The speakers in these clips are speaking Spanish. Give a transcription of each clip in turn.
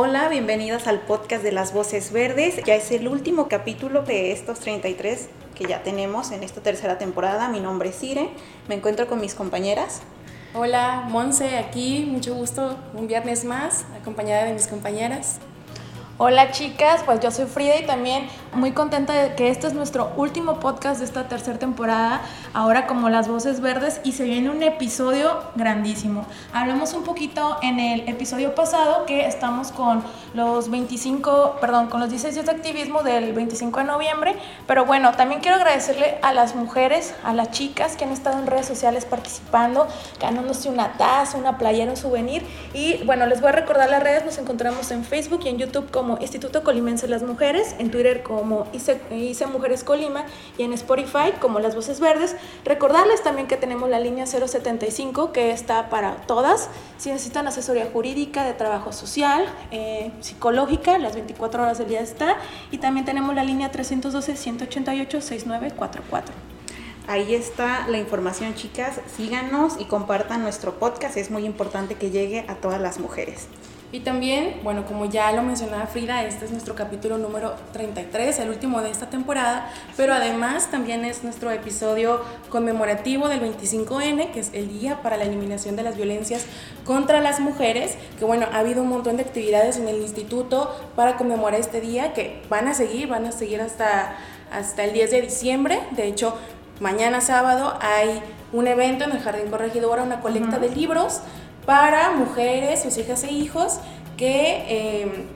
Hola, bienvenidas al podcast de las Voces Verdes. Ya es el último capítulo de estos 33 que ya tenemos en esta tercera temporada. Mi nombre es Cire, me encuentro con mis compañeras. Hola, Monse, aquí, mucho gusto, un viernes más, acompañada de mis compañeras. Hola chicas, pues yo soy Frida y también muy contenta de que este es nuestro último podcast de esta tercera temporada, ahora como Las Voces Verdes y se viene un episodio grandísimo. Hablamos un poquito en el episodio pasado que estamos con los 25, perdón, con los 16 de activismo del 25 de noviembre, pero bueno, también quiero agradecerle a las mujeres, a las chicas que han estado en redes sociales participando, ganándose una taza, una playera, un souvenir. Y bueno, les voy a recordar las redes, nos encontramos en Facebook y en YouTube como Instituto Colimense de las Mujeres, en Twitter como ICE, Mujeres Colima y en Spotify como Las Voces Verdes. Recordarles también que tenemos la línea 075 que está para todas. Si necesitan asesoría jurídica, de trabajo social, eh, psicológica, las 24 horas del día está. Y también tenemos la línea 312-188-6944. Ahí está la información, chicas. Síganos y compartan nuestro podcast. Es muy importante que llegue a todas las mujeres. Y también, bueno, como ya lo mencionaba Frida, este es nuestro capítulo número 33, el último de esta temporada, pero además también es nuestro episodio conmemorativo del 25N, que es el Día para la Eliminación de las Violencias contra las Mujeres, que bueno, ha habido un montón de actividades en el instituto para conmemorar este día, que van a seguir, van a seguir hasta, hasta el 10 de diciembre, de hecho, mañana sábado hay un evento en el Jardín Corregidora, una colecta de libros, para mujeres, sus hijas e hijos que, em,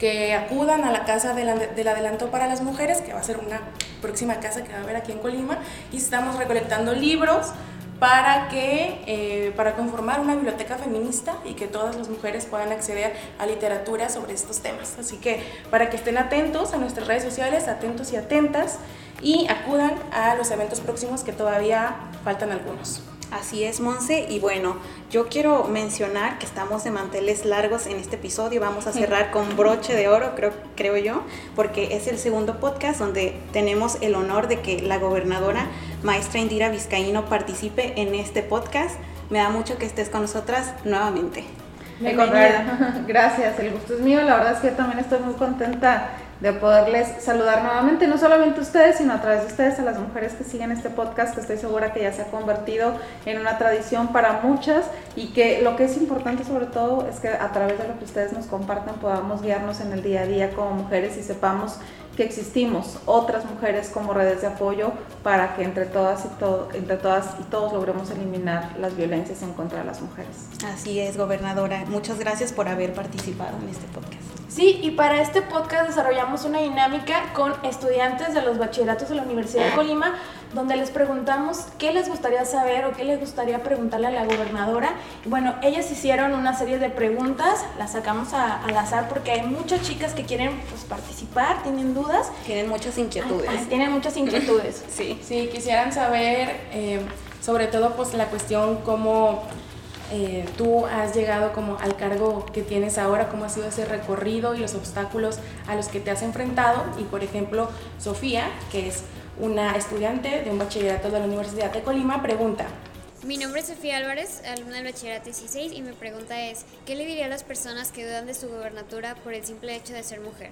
que acudan a la casa del, adelanto para las mujeres, que va a ser una próxima casa que va a haber aquí en Colima, y estamos recolectando libros para que eh, para conformar una biblioteca feminista y que todas las mujeres puedan acceder a literatura sobre estos temas. Así que para que estén atentos a nuestras redes sociales, atentos y atentas y acudan a los eventos próximos que todavía faltan algunos. Así es, Monse. Y bueno, yo quiero mencionar que estamos de manteles largos en este episodio. Vamos a cerrar con broche de oro, creo, creo yo, porque es el segundo podcast donde tenemos el honor de que la gobernadora maestra Indira Vizcaíno participe en este podcast. Me da mucho que estés con nosotras nuevamente. Bienvenida. Gracias, el gusto es mío. La verdad es que yo también estoy muy contenta de poderles saludar nuevamente, no solamente a ustedes, sino a través de ustedes, a las mujeres que siguen este podcast, que estoy segura que ya se ha convertido en una tradición para muchas y que lo que es importante sobre todo es que a través de lo que ustedes nos comparten podamos guiarnos en el día a día como mujeres y sepamos que existimos otras mujeres como redes de apoyo para que entre todas y todo, entre todas y todos logremos eliminar las violencias en contra de las mujeres. Así es, gobernadora. Muchas gracias por haber participado en este podcast. Sí, y para este podcast desarrollamos una dinámica con estudiantes de los bachilleratos de la Universidad de Colima, donde les preguntamos qué les gustaría saber o qué les gustaría preguntarle a la gobernadora. Bueno, ellas hicieron una serie de preguntas, las sacamos al azar porque hay muchas chicas que quieren pues, participar, tienen dudas. Tienen muchas inquietudes. tienen muchas inquietudes. sí. Sí, quisieran saber eh, sobre todo pues la cuestión cómo eh, tú has llegado como al cargo que tienes ahora, cómo ha sido ese recorrido y los obstáculos a los que te has enfrentado. Y por ejemplo, Sofía, que es una estudiante de un bachillerato de la Universidad de Colima, pregunta. Mi nombre es Sofía Álvarez, alumna del bachillerato 16, y mi pregunta es, ¿qué le diría a las personas que dudan de su gobernatura por el simple hecho de ser mujer?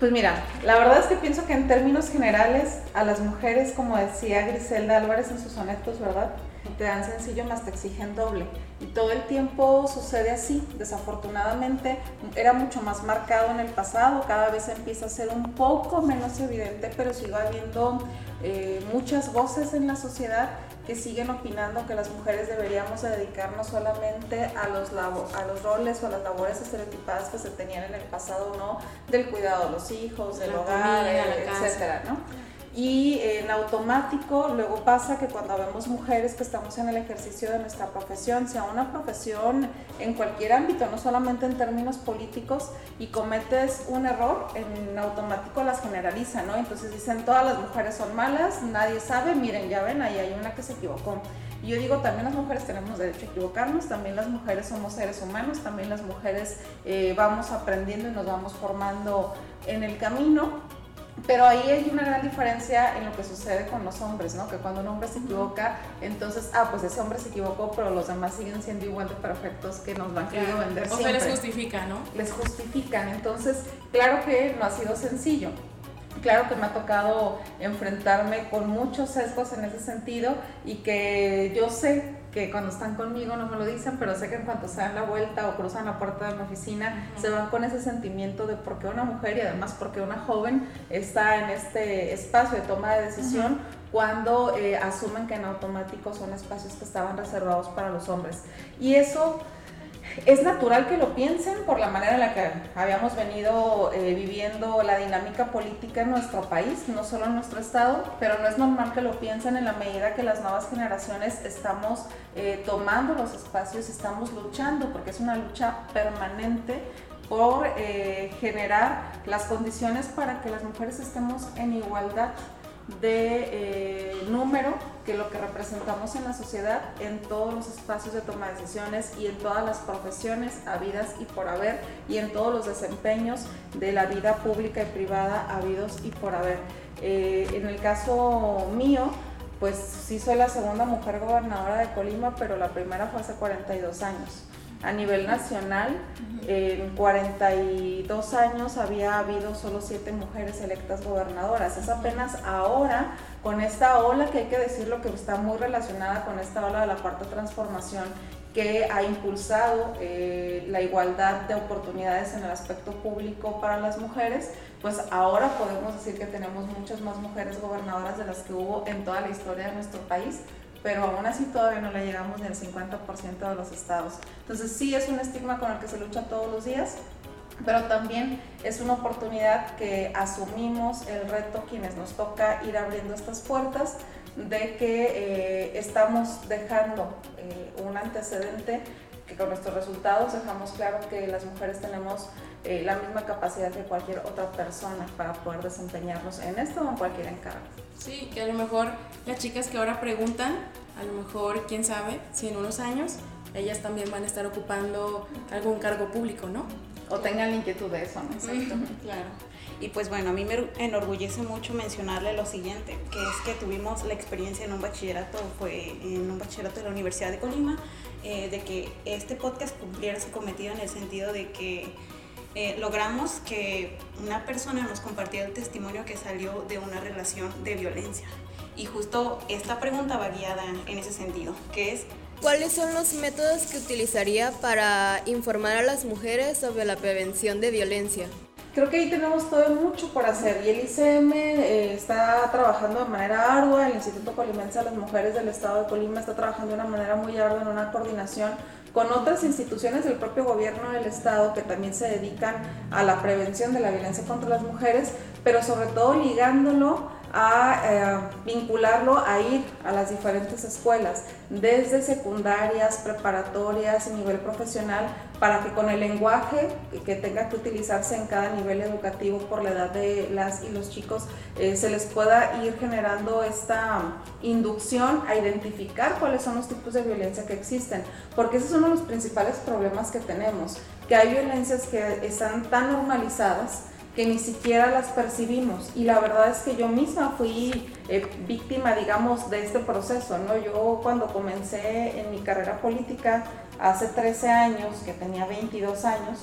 Pues mira, la verdad es que pienso que en términos generales a las mujeres, como decía Griselda Álvarez en sus sonetos, ¿verdad? Te dan sencillo más te exigen doble. Y todo el tiempo sucede así. Desafortunadamente era mucho más marcado en el pasado, cada vez empieza a ser un poco menos evidente, pero sigue habiendo eh, muchas voces en la sociedad que siguen opinando que las mujeres deberíamos dedicarnos solamente a los, a los roles o a las labores estereotipadas que se tenían en el pasado, ¿no? Del cuidado de los hijos, del hogar, etcétera, ¿no? Y en automático luego pasa que cuando vemos mujeres que estamos en el ejercicio de nuestra profesión, sea una profesión en cualquier ámbito, no solamente en términos políticos, y cometes un error, en automático las generalizan, ¿no? Entonces dicen todas las mujeres son malas, nadie sabe, miren, ya ven, ahí hay una que se equivocó. Y yo digo, también las mujeres tenemos derecho a equivocarnos, también las mujeres somos seres humanos, también las mujeres eh, vamos aprendiendo y nos vamos formando en el camino pero ahí hay una gran diferencia en lo que sucede con los hombres, ¿no? Que cuando un hombre se equivoca, entonces, ah, pues ese hombre se equivocó, pero los demás siguen siendo igual de perfectos que nos van queriendo vender o siempre. O les justifica, ¿no? Les justifican. Entonces, claro que no ha sido sencillo. Claro que me ha tocado enfrentarme con muchos sesgos en ese sentido y que yo sé que cuando están conmigo no me lo dicen, pero sé que en cuanto se dan la vuelta o cruzan la puerta de mi oficina, se van con ese sentimiento de por qué una mujer y además porque una joven está en este espacio de toma de decisión cuando eh, asumen que en automático son espacios que estaban reservados para los hombres. Y eso es natural que lo piensen por la manera en la que habíamos venido eh, viviendo la dinámica política en nuestro país, no solo en nuestro estado, pero no es normal que lo piensen en la medida que las nuevas generaciones estamos eh, tomando los espacios, estamos luchando, porque es una lucha permanente por eh, generar las condiciones para que las mujeres estemos en igualdad de eh, número que lo que representamos en la sociedad en todos los espacios de toma de decisiones y en todas las profesiones habidas y por haber y en todos los desempeños de la vida pública y privada habidos y por haber. Eh, en el caso mío, pues sí soy la segunda mujer gobernadora de Colima, pero la primera fue hace 42 años a nivel nacional. En 42 años había habido solo 7 mujeres electas gobernadoras. Es apenas ahora, con esta ola, que hay que decirlo que está muy relacionada con esta ola de la cuarta transformación, que ha impulsado eh, la igualdad de oportunidades en el aspecto público para las mujeres, pues ahora podemos decir que tenemos muchas más mujeres gobernadoras de las que hubo en toda la historia de nuestro país, pero aún así todavía no le llegamos ni al 50% de los estados. Entonces sí es un estigma con el que se lucha todos los días, pero también es una oportunidad que asumimos el reto quienes nos toca ir abriendo estas puertas de que eh, estamos dejando eh, un antecedente que con nuestros resultados dejamos claro que las mujeres tenemos eh, la misma capacidad que cualquier otra persona para poder desempeñarnos en esto o en cualquier encargo. Sí, que a lo mejor las chicas que ahora preguntan, a lo mejor, quién sabe, si en unos años ellas también van a estar ocupando algún cargo público, ¿no? O tengan la inquietud de eso, ¿no? Exacto, claro. Y pues bueno, a mí me enorgullece mucho mencionarle lo siguiente, que es que tuvimos la experiencia en un bachillerato, fue en un bachillerato de la Universidad de Colima, eh, de que este podcast cumpliera su cometido en el sentido de que eh, logramos que una persona nos compartiera el testimonio que salió de una relación de violencia. Y justo esta pregunta va guiada en ese sentido, que es... ¿Cuáles son los métodos que utilizaría para informar a las mujeres sobre la prevención de violencia? Creo que ahí tenemos todo mucho por hacer y el ICM eh, está trabajando de manera ardua, el Instituto Colimense de las Mujeres del Estado de Colima está trabajando de una manera muy ardua en una coordinación con otras instituciones del propio gobierno del Estado que también se dedican a la prevención de la violencia contra las mujeres, pero sobre todo ligándolo a eh, vincularlo a ir a las diferentes escuelas, desde secundarias, preparatorias y nivel profesional, para que con el lenguaje que tenga que utilizarse en cada nivel educativo por la edad de las y los chicos, eh, se les pueda ir generando esta inducción a identificar cuáles son los tipos de violencia que existen, porque ese es uno de los principales problemas que tenemos, que hay violencias que están tan normalizadas, que ni siquiera las percibimos. Y la verdad es que yo misma fui eh, víctima, digamos, de este proceso, ¿no? Yo cuando comencé en mi carrera política hace 13 años, que tenía 22 años,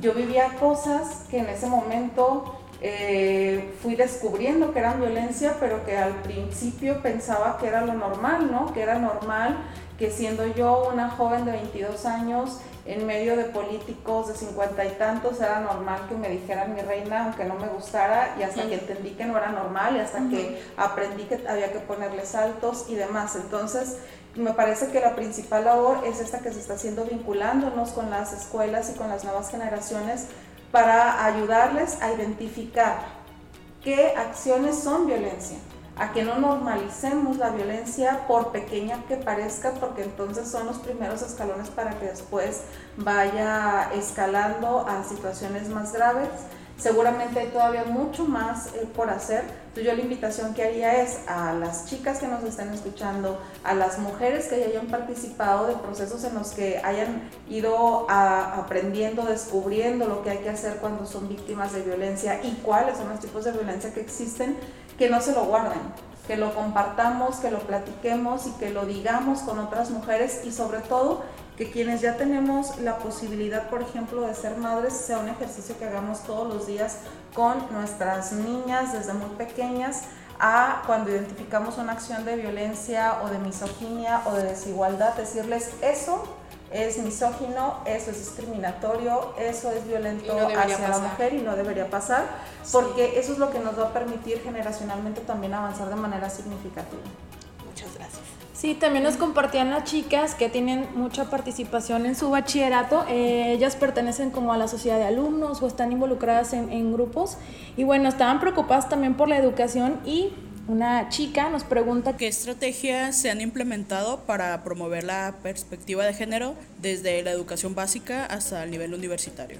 yo vivía cosas que en ese momento eh, fui descubriendo que eran violencia, pero que al principio pensaba que era lo normal, ¿no? Que era normal que siendo yo una joven de 22 años, en medio de políticos de cincuenta y tantos, era normal que me dijeran mi reina, aunque no me gustara, y hasta que entendí que no era normal, y hasta que aprendí que había que ponerle saltos y demás. Entonces, me parece que la principal labor es esta que se está haciendo vinculándonos con las escuelas y con las nuevas generaciones para ayudarles a identificar qué acciones son violencia, a que no normalicemos la violencia por pequeña que parezca, porque entonces son los primeros escalones para que después vaya escalando a situaciones más graves. Seguramente hay todavía mucho más eh, por hacer. Yo la invitación que haría es a las chicas que nos estén escuchando, a las mujeres que hayan participado de procesos en los que hayan ido aprendiendo, descubriendo lo que hay que hacer cuando son víctimas de violencia y cuáles son los tipos de violencia que existen, que no se lo guarden, que lo compartamos, que lo platiquemos y que lo digamos con otras mujeres y sobre todo que quienes ya tenemos la posibilidad, por ejemplo, de ser madres, sea un ejercicio que hagamos todos los días con nuestras niñas desde muy pequeñas a cuando identificamos una acción de violencia o de misoginia o de desigualdad, decirles eso es misógino, eso es discriminatorio, eso es violento hacia la mujer y no debería pasar, porque eso es lo que nos va a permitir generacionalmente también avanzar de manera significativa. Muchas gracias. Sí, también nos compartían las chicas que tienen mucha participación en su bachillerato. Eh, ellas pertenecen como a la sociedad de alumnos o están involucradas en, en grupos. Y bueno, estaban preocupadas también por la educación y una chica nos pregunta qué estrategias se han implementado para promover la perspectiva de género desde la educación básica hasta el nivel universitario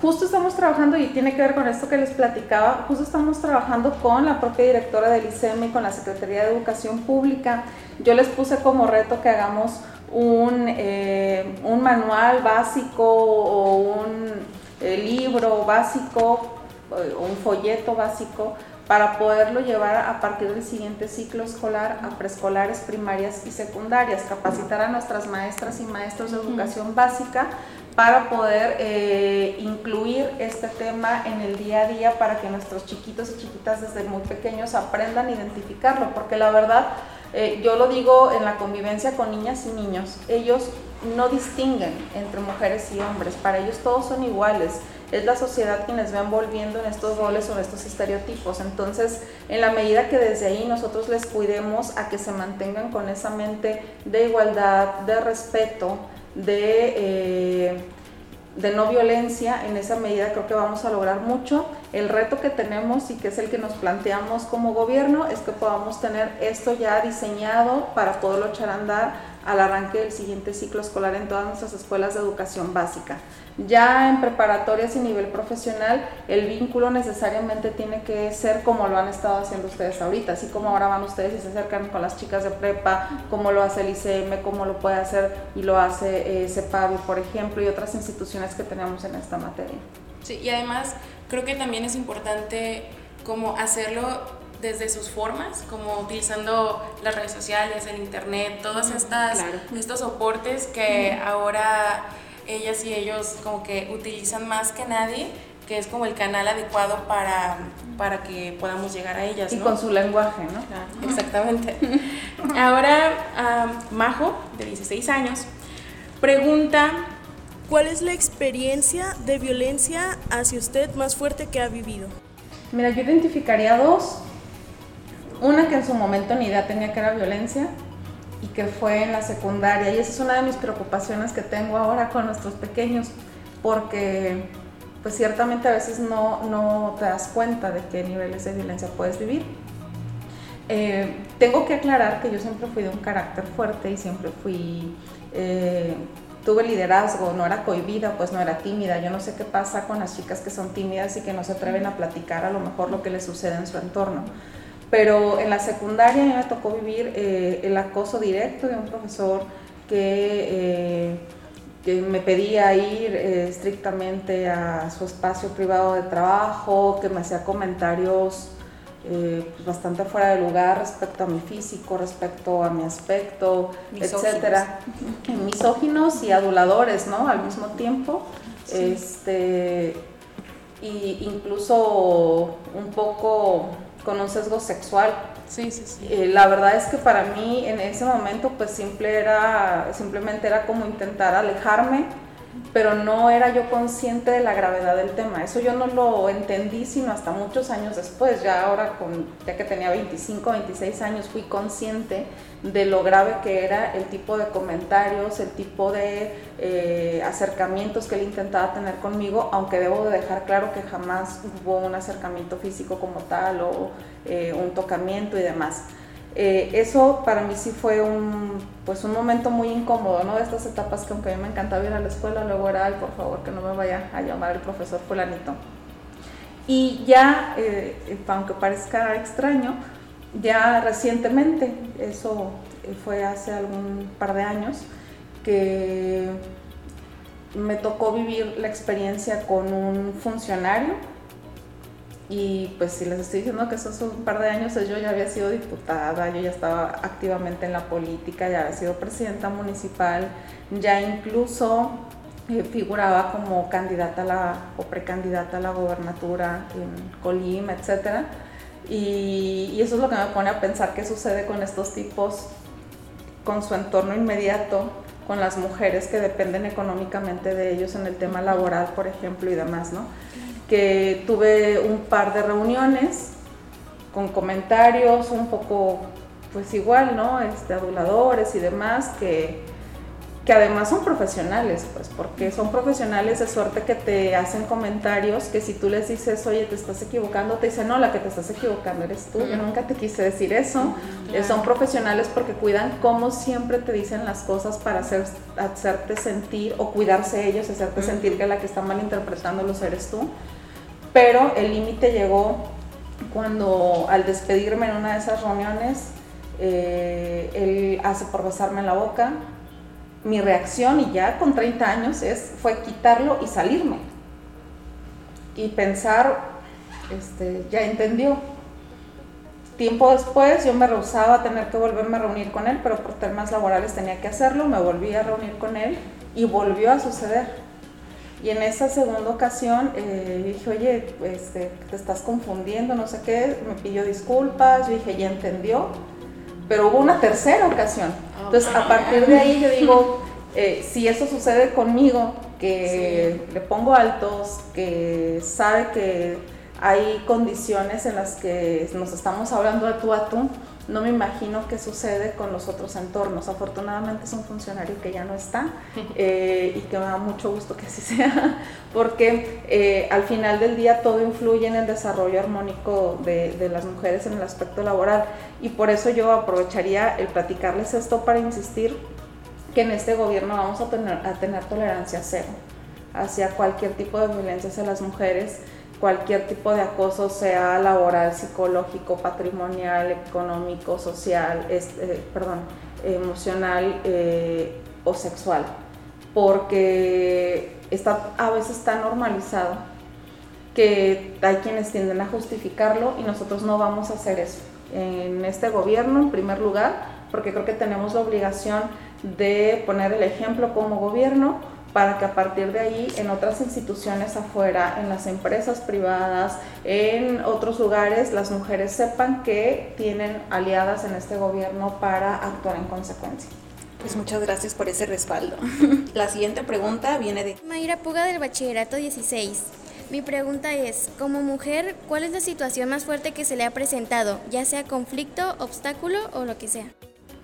justo estamos trabajando, y tiene que ver con esto que les platicaba, justo estamos trabajando con la propia directora del ICEM y con la Secretaría de Educación Pública. Yo les puse como reto que hagamos un, eh, un manual básico o un eh, libro básico, eh, un folleto básico para poderlo llevar a partir del siguiente ciclo escolar a preescolares, primarias y secundarias, capacitar a nuestras maestras y maestros de educación básica para poder eh, incluir este tema en el día a día para que nuestros chiquitos y chiquitas desde muy pequeños aprendan a identificarlo, porque la verdad, eh, yo lo digo en la convivencia con niñas y niños, ellos no distinguen entre mujeres y hombres, para ellos todos son iguales. Es la sociedad quien les va envolviendo en estos roles o en estos estereotipos. Entonces, en la medida que desde ahí nosotros les cuidemos a que se mantengan con esa mente de igualdad, de respeto, de, eh, de no violencia, en esa medida creo que vamos a lograr mucho. El reto que tenemos y que es el que nos planteamos como gobierno es que podamos tener esto ya diseñado para poderlo echar a andar al arranque del siguiente ciclo escolar en todas nuestras escuelas de educación básica. Ya en preparatorias y nivel profesional, el vínculo necesariamente tiene que ser como lo han estado haciendo ustedes ahorita, así como ahora van ustedes y se acercan con las chicas de prepa, como lo hace el ICM, como lo puede hacer y lo hace eh, CEPAVI, por ejemplo, y otras instituciones que tenemos en esta materia. Sí, y además creo que también es importante como hacerlo desde sus formas, como utilizando las redes sociales, el internet, todos estas, estos soportes que ahora ellas y ellos como que utilizan más que nadie, que es como el canal adecuado para, para que podamos llegar a ellas. Y con su lenguaje, ¿no? exactamente. ahora, Majo, de 16 años, pregunta... ¿Cuál es la experiencia de violencia hacia usted más fuerte que ha vivido? Mira, yo identificaría dos. Una que en su momento ni idea tenía que era violencia y que fue en la secundaria. Y esa es una de mis preocupaciones que tengo ahora con nuestros pequeños, porque pues ciertamente a veces no, no te das cuenta de qué niveles de violencia puedes vivir. Eh, tengo que aclarar que yo siempre fui de un carácter fuerte y siempre fui, eh, tuve liderazgo, no era cohibida, pues no era tímida. Yo no sé qué pasa con las chicas que son tímidas y que no se atreven a platicar a lo mejor lo que les sucede en su entorno pero en la secundaria me tocó vivir eh, el acoso directo de un profesor que, eh, me pedía ir eh, estrictamente a su espacio privado de trabajo, que me hacía comentarios pues bastante fuera de lugar respecto a mi físico, respecto a mi aspecto, etcétera. Misóginos y aduladores, ¿no? Al mismo tiempo. Este, y incluso un poco con un sesgo sexual. Sí, sí, sí. Eh, la verdad es que para mí en ese momento pues simple era, simplemente era como intentar alejarme pero no era yo consciente de la gravedad del tema. Eso yo no lo entendí sino hasta muchos años después. Ya ahora, con, ya que tenía 25, 26 años, fui consciente de lo grave que era el tipo de comentarios, el tipo de eh, acercamientos que él intentaba tener conmigo, aunque debo de dejar claro que jamás hubo un acercamiento físico como tal o eh, un tocamiento y demás. Eh, eso para mí sí fue un, pues un momento muy incómodo, ¿no? De estas etapas que aunque a mí me encantaba ir a la escuela, luego era, ay, por favor, que no me vaya a llamar el profesor fulanito. Y ya, aunque parezca extraño, ya recientemente, eso fue hace algún par de años, que me tocó vivir la experiencia con un funcionario y pues si les estoy diciendo que eso un par de años, yo ya había sido diputada, yo ya estaba activamente en la política, ya había sido presidenta municipal, ya incluso eh, figuraba como candidata a la, o precandidata a la gobernatura en Colima, etc. Y, y eso es lo que me pone a pensar qué sucede con estos tipos, con su entorno inmediato, con las mujeres que dependen económicamente de ellos en el tema laboral, por ejemplo, y demás, ¿no? que tuve un par de reuniones con comentarios un poco, pues igual, ¿no? Este, aduladores y demás, que, que además son profesionales, pues, porque son profesionales de suerte que te hacen comentarios que si tú les dices, oye, te estás equivocando, te dicen, no, la que te estás equivocando eres tú, yo nunca te quise decir eso. Eh, son profesionales porque cuidan cómo siempre te dicen las cosas para hacer, hacerte sentir, o cuidarse ellos, hacerte sentir que la que está malinterpretándolos eres tú pero el límite llegó cuando al despedirme en una de esas reuniones, eh, él hace por besarme en la boca. Mi reacción, y ya con 30 años, es, fue quitarlo y salirme. Y pensar, este, ya entendió. Tiempo después yo me rehusaba a tener que volverme a reunir con él, pero por temas laborales tenía que hacerlo, me volví a reunir con él y volvió a suceder y en esa segunda ocasión eh, dije, oye, pues, te estás confundiendo, no sé qué, me pidió disculpas, yo dije, ya entendió, pero hubo una tercera ocasión. Entonces, a partir de ahí yo digo, eh, si eso sucede conmigo, que le pongo altos, que sabe que hay condiciones en las que nos estamos hablando de tú a tú, no me imagino qué sucede con los otros entornos. Afortunadamente es un funcionario que ya no está eh, y que me da mucho gusto que así sea, porque eh, al final del día todo influye en el desarrollo armónico de, de, las mujeres en el aspecto laboral y por eso yo aprovecharía el platicarles esto para insistir que en este gobierno vamos a tener, a tener tolerancia cero hacia cualquier tipo de violencia hacia las mujeres cualquier tipo de acoso, sea laboral, psicológico, patrimonial, económico, social, eh, perdón, emocional eh, o sexual, porque está a veces tan normalizado que hay quienes tienden a justificarlo y nosotros no vamos a hacer eso. En este gobierno, en primer lugar, porque creo que tenemos la obligación de poner el ejemplo como gobierno, para que a partir de ahí en otras instituciones afuera, en las empresas privadas, en otros lugares, las mujeres sepan que tienen aliadas en este gobierno para actuar en consecuencia. Pues muchas gracias por ese respaldo. La siguiente pregunta viene de Mayra Puga del Bachillerato 16. Mi pregunta es, como mujer, ¿cuál es la situación más fuerte que se le ha presentado, ya sea conflicto, obstáculo o lo que sea?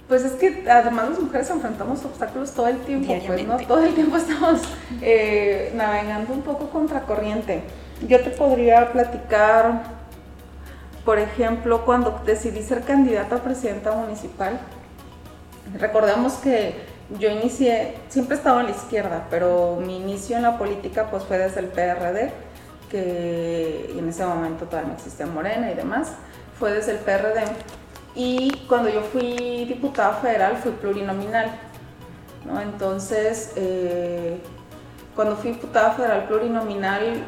Pues es que además las mujeres enfrentamos obstáculos todo el tiempo, pues no todo el tiempo estamos eh, navegando un poco contracorriente. Yo te podría platicar, por ejemplo, cuando decidí ser candidata a presidenta municipal. Recordemos que yo inicié, siempre estaba en la izquierda, pero mi inicio en la política pues fue desde el PRD, que en ese momento todavía no existía Morena y demás, fue desde el PRD y cuando yo fui diputada federal fui plurinominal. ¿no? Entonces, eh, cuando fui diputada federal plurinominal eh,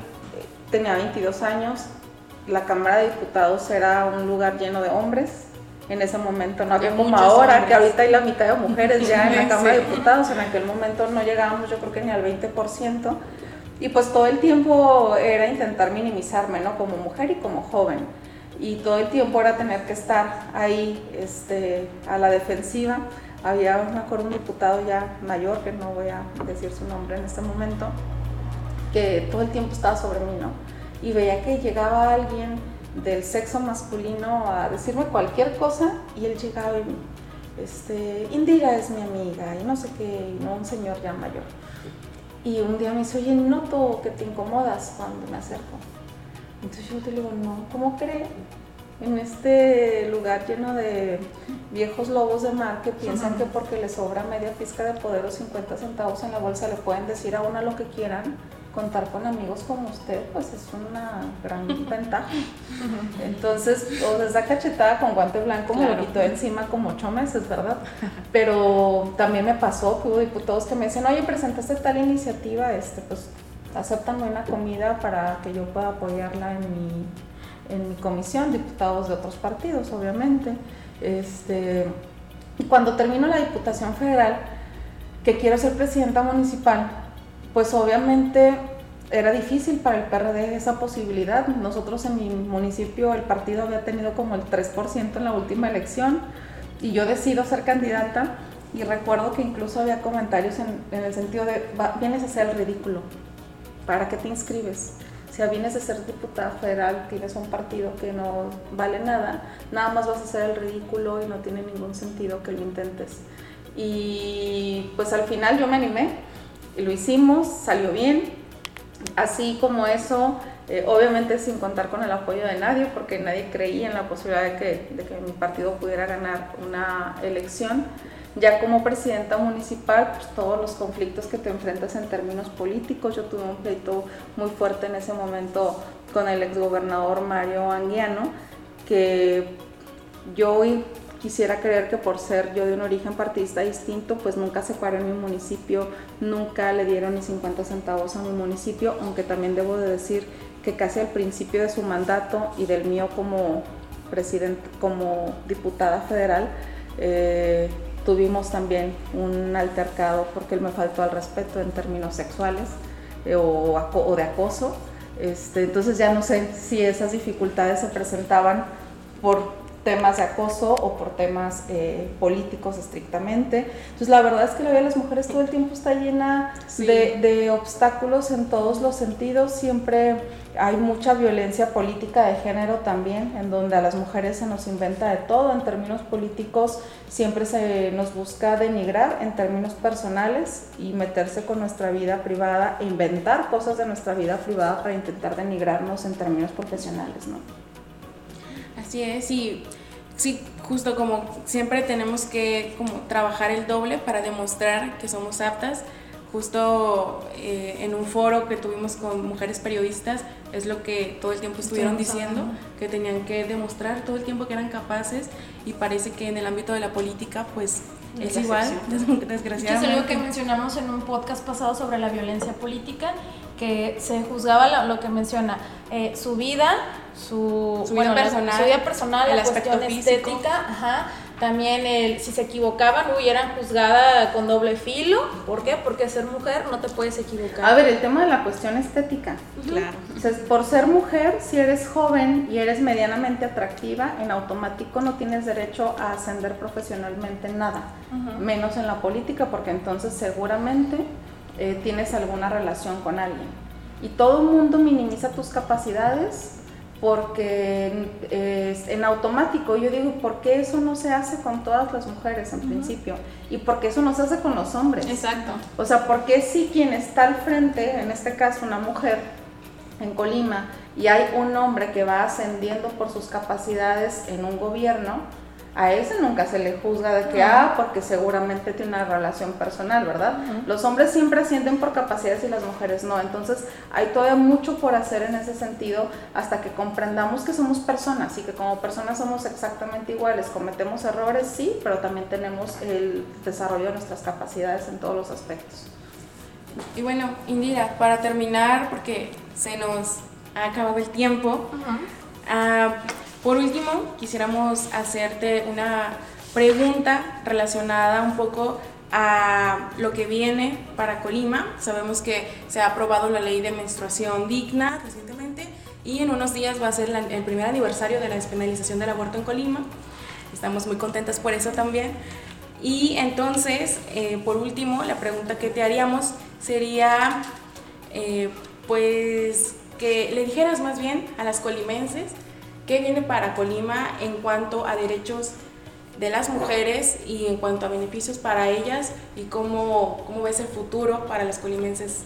tenía 22 años. La Cámara de Diputados era un lugar lleno de hombres. En ese momento no había como ahora, que ahorita hay la mitad de mujeres ya en la Cámara de Diputados. En aquel momento no llegábamos, yo creo que ni al 20%. Y pues todo el tiempo era intentar minimizarme, ¿no? Como mujer y como joven y todo el tiempo era tener que estar ahí este, a la defensiva había, me acuerdo, un diputado ya mayor, que no voy a decir su nombre en este momento, que todo el tiempo estaba sobre mí, ¿no? Y veía que llegaba alguien del sexo masculino a decirme cualquier cosa y él llegaba y, este, Indira es mi amiga y no sé qué, y no un señor ya mayor. Y un día me dice, oye, noto que te incomodas cuando me acerco. Entonces yo te digo, no, ¿cómo cree? En este lugar lleno de viejos lobos de mar que piensan que porque les sobra media pizca de poder o 50 centavos en la bolsa le pueden decir a una lo que quieran, contar con amigos como usted, pues es una gran ventaja. Entonces, o sea, esa cachetada con guante blanco me lo quitó encima como ocho meses, ¿verdad? Pero también me pasó que hubo diputados que me dicen, oye, presentaste tal iniciativa, este, pues aceptan una comida para que yo pueda apoyarla en mi, en mi comisión, diputados de otros partidos, obviamente. Este, cuando termino la Diputación Federal, que quiero ser presidenta municipal, pues obviamente era difícil para el PRD esa posibilidad. Nosotros en mi municipio el partido había tenido como el 3% en la última elección y yo decido ser candidata y recuerdo que incluso había comentarios en, el sentido de, vienes a hacer ridículo, ¿para qué te inscribes? Si vienes a ser diputada federal, tienes un partido que no vale nada, nada más vas a hacer el ridículo y no tiene ningún sentido que lo intentes. Y pues al final yo me animé, y lo hicimos, salió bien, así como eso, eh, obviamente sin contar con el apoyo de nadie, porque nadie creía en la posibilidad de que, de que mi partido pudiera ganar una elección. Ya como presidenta municipal, pues todos los conflictos que te enfrentas en términos políticos, yo tuve un pleito muy fuerte en ese momento con el exgobernador Mario Anguiano, que yo quisiera creer que por ser yo de un origen partidista distinto, pues nunca se paró en mi municipio, nunca le dieron ni 50 centavos a mi municipio, aunque también debo de decir que casi al principio de su mandato y del mío como presidente, como diputada federal, eh, tuvimos también un altercado porque él me faltó al respeto en términos sexuales eh, o, de acoso. Este, entonces ya no sé si esas dificultades se presentaban por temas de acoso o por temas eh, políticos estrictamente. Entonces la verdad es que la vida de las mujeres todo el tiempo está llena de, de, obstáculos en todos los sentidos. Siempre hay mucha violencia política de género también, en donde a las mujeres se nos inventa de todo. En términos políticos siempre se nos busca denigrar en términos personales y meterse con nuestra vida privada e inventar cosas de nuestra vida privada para intentar denigrarnos en términos profesionales, ¿no? Así es, y sí, justo como siempre tenemos que como trabajar el doble para demostrar que somos aptas. Justo eh, en un foro que tuvimos con mujeres periodistas es lo que todo el tiempo estuvieron diciendo, que tenían que demostrar todo el tiempo que eran capaces y parece que en el ámbito de la política pues es igual, desgraciadamente. Es algo que mencionamos en un podcast pasado sobre la violencia política, que se juzgaba lo, que menciona, eh, su vida, su, vida personal, su vida personal, la cuestión estética, ajá, también el, si se equivocaban, uy, eran juzgadas con doble filo. ¿Por qué? Porque ser mujer no te puedes equivocar. A ver, el tema de la cuestión estética. Claro. O sea, por ser mujer, si eres joven y eres medianamente atractiva, en automático no tienes derecho a ascender profesionalmente en nada, menos en la política, porque entonces seguramente eh, tienes alguna relación con alguien. Y todo el mundo minimiza tus capacidades porque es en automático yo digo, ¿por qué eso no se hace con todas las mujeres en principio? Y por qué eso no se hace con los hombres. Exacto. O sea, ¿por qué si quien está al frente, en este caso una mujer en Colima, y hay un hombre que va ascendiendo por sus capacidades en un gobierno, a ese nunca se le juzga de que, ah, porque seguramente tiene una relación personal, ¿verdad? Los hombres siempre ascienden por capacidades y las mujeres no. Entonces hay todavía mucho por hacer en ese sentido hasta que comprendamos que somos personas y que como personas somos exactamente iguales. Cometemos errores, sí, pero también tenemos el desarrollo de nuestras capacidades en todos los aspectos. Y bueno, Indira, para terminar, porque se nos ha acabado el tiempo, por último, quisiéramos hacerte una pregunta relacionada un poco a lo que viene para Colima. Sabemos que se ha aprobado la ley de menstruación digna recientemente y en unos días va a ser el primer aniversario de la despenalización del aborto en Colima. Estamos muy contentas por eso también. Y entonces, eh, por último, la pregunta que te haríamos sería, eh, pues, que le dijeras más bien a las colimenses qué viene para Colima en cuanto a derechos de las mujeres y en cuanto a beneficios para ellas y cómo, cómo ves el futuro para las colimenses.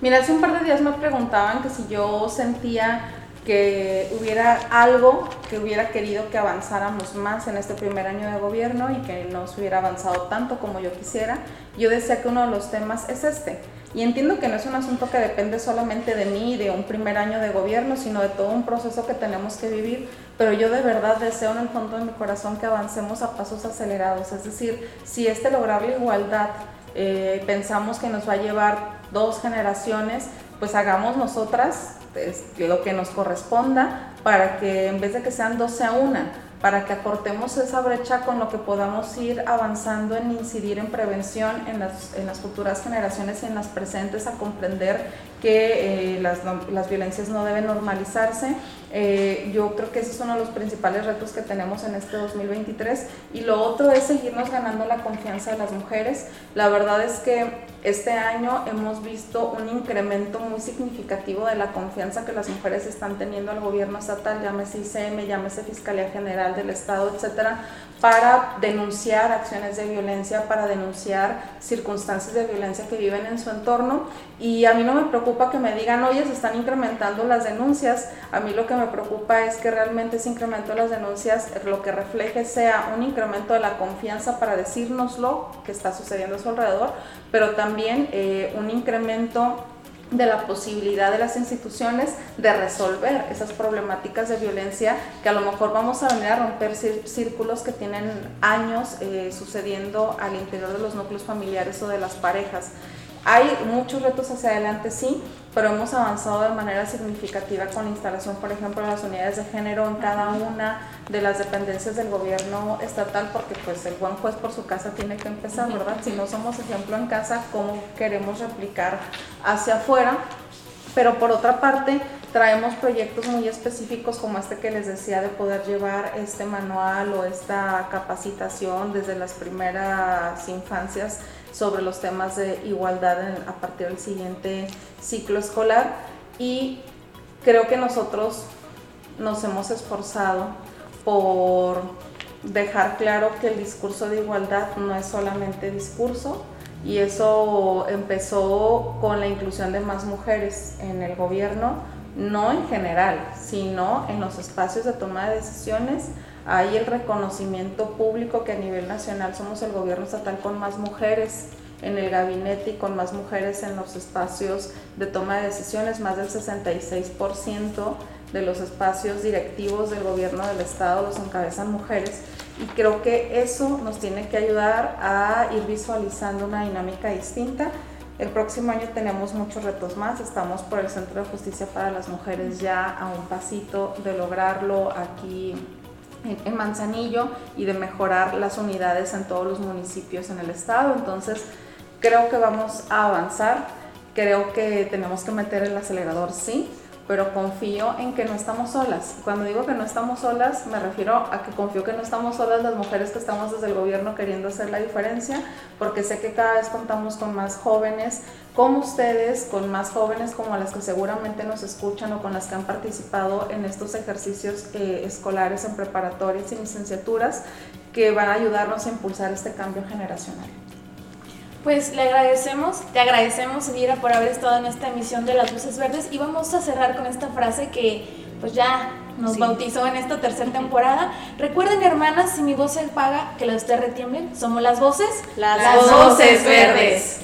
Mira, hace un par de días me preguntaban que si yo sentía que hubiera algo que hubiera querido que avanzáramos más en este primer año de gobierno y que no se hubiera avanzado tanto como yo quisiera. Yo decía que uno de los temas es este. Y entiendo que no es un asunto que depende solamente de mí, de un primer año de gobierno, sino de todo un proceso que tenemos que vivir, pero yo de verdad deseo en el fondo de mi corazón que avancemos a pasos acelerados. Es decir, si este lograr la igualdad eh, pensamos que nos va a llevar dos generaciones, pues hagamos nosotras lo que nos corresponda para que en vez de que sean dos sea una para que acortemos esa brecha con lo que podamos ir avanzando en incidir en prevención en las, en las futuras generaciones y en las presentes, a comprender que eh, las, las, violencias no deben normalizarse. Eh, yo creo que ese es uno de los principales retos que tenemos en este 2023. Y lo otro es seguirnos ganando la confianza de las mujeres. La verdad es que este año hemos visto un incremento muy significativo de la confianza que las mujeres están teniendo al gobierno estatal, llámese ICM, llámese Fiscalía General del Estado, etcétera, para denunciar acciones de violencia, para denunciar circunstancias de violencia que viven en su entorno. Y a mí no me preocupa que me digan, oye, se están incrementando las denuncias. A mí lo que me preocupa es que realmente ese incremento de las denuncias lo que refleje sea un incremento de la confianza para decírnoslo que está sucediendo a su alrededor, pero también eh, un incremento de la posibilidad de las instituciones de resolver esas problemáticas de violencia que a lo mejor vamos a venir a romper círculos que tienen años eh, sucediendo al interior de los núcleos familiares o de las parejas. Hay muchos retos hacia adelante, sí, pero hemos avanzado de manera significativa con la instalación, por ejemplo, de las unidades de género en cada una de las dependencias del gobierno estatal, porque pues el buen juez por su casa tiene que empezar, ¿verdad? Si no somos ejemplo en casa, ¿cómo queremos replicar hacia afuera? Pero por otra parte, traemos proyectos muy específicos como este que les decía de poder llevar este manual o esta capacitación desde las primeras infancias sobre los temas de igualdad a partir del siguiente ciclo escolar. Y creo que nosotros nos hemos esforzado por dejar claro que el discurso de igualdad no es solamente discurso y eso empezó con la inclusión de más mujeres en el gobierno, no en general, sino en los espacios de toma de decisiones hay el reconocimiento público que a nivel nacional somos el gobierno estatal con más mujeres en el gabinete y con más mujeres en los espacios de toma de decisiones, más del 66% de los espacios directivos del gobierno del estado los encabezan mujeres y creo que eso nos tiene que ayudar a ir visualizando una dinámica distinta. El próximo año tenemos muchos retos más, estamos por el Centro de Justicia para las Mujeres ya a un pasito de lograrlo aquí en, Manzanillo y de mejorar las unidades en todos los municipios en el estado. Entonces, creo que vamos a avanzar, creo que tenemos que meter el acelerador, sí, pero confío en que no estamos solas. Cuando digo que no estamos solas, me refiero a que confío que no estamos solas las mujeres que estamos desde el gobierno queriendo hacer la diferencia, porque sé que cada vez contamos con más jóvenes como ustedes, con más jóvenes como las que seguramente nos escuchan o con las que han participado en estos ejercicios eh, escolares en preparatorias y licenciaturas que van a ayudarnos a impulsar este cambio generacional. Pues le agradecemos, te agradecemos, Edira, por haber estado en esta emisión de Las Luces Verdes y vamos a cerrar con esta frase que pues ya nos bautizó en esta tercera temporada. Recuerden, hermanas, si mi voz se paga, que las ustedes retiemblen, somos las voces. Las, voces verdes.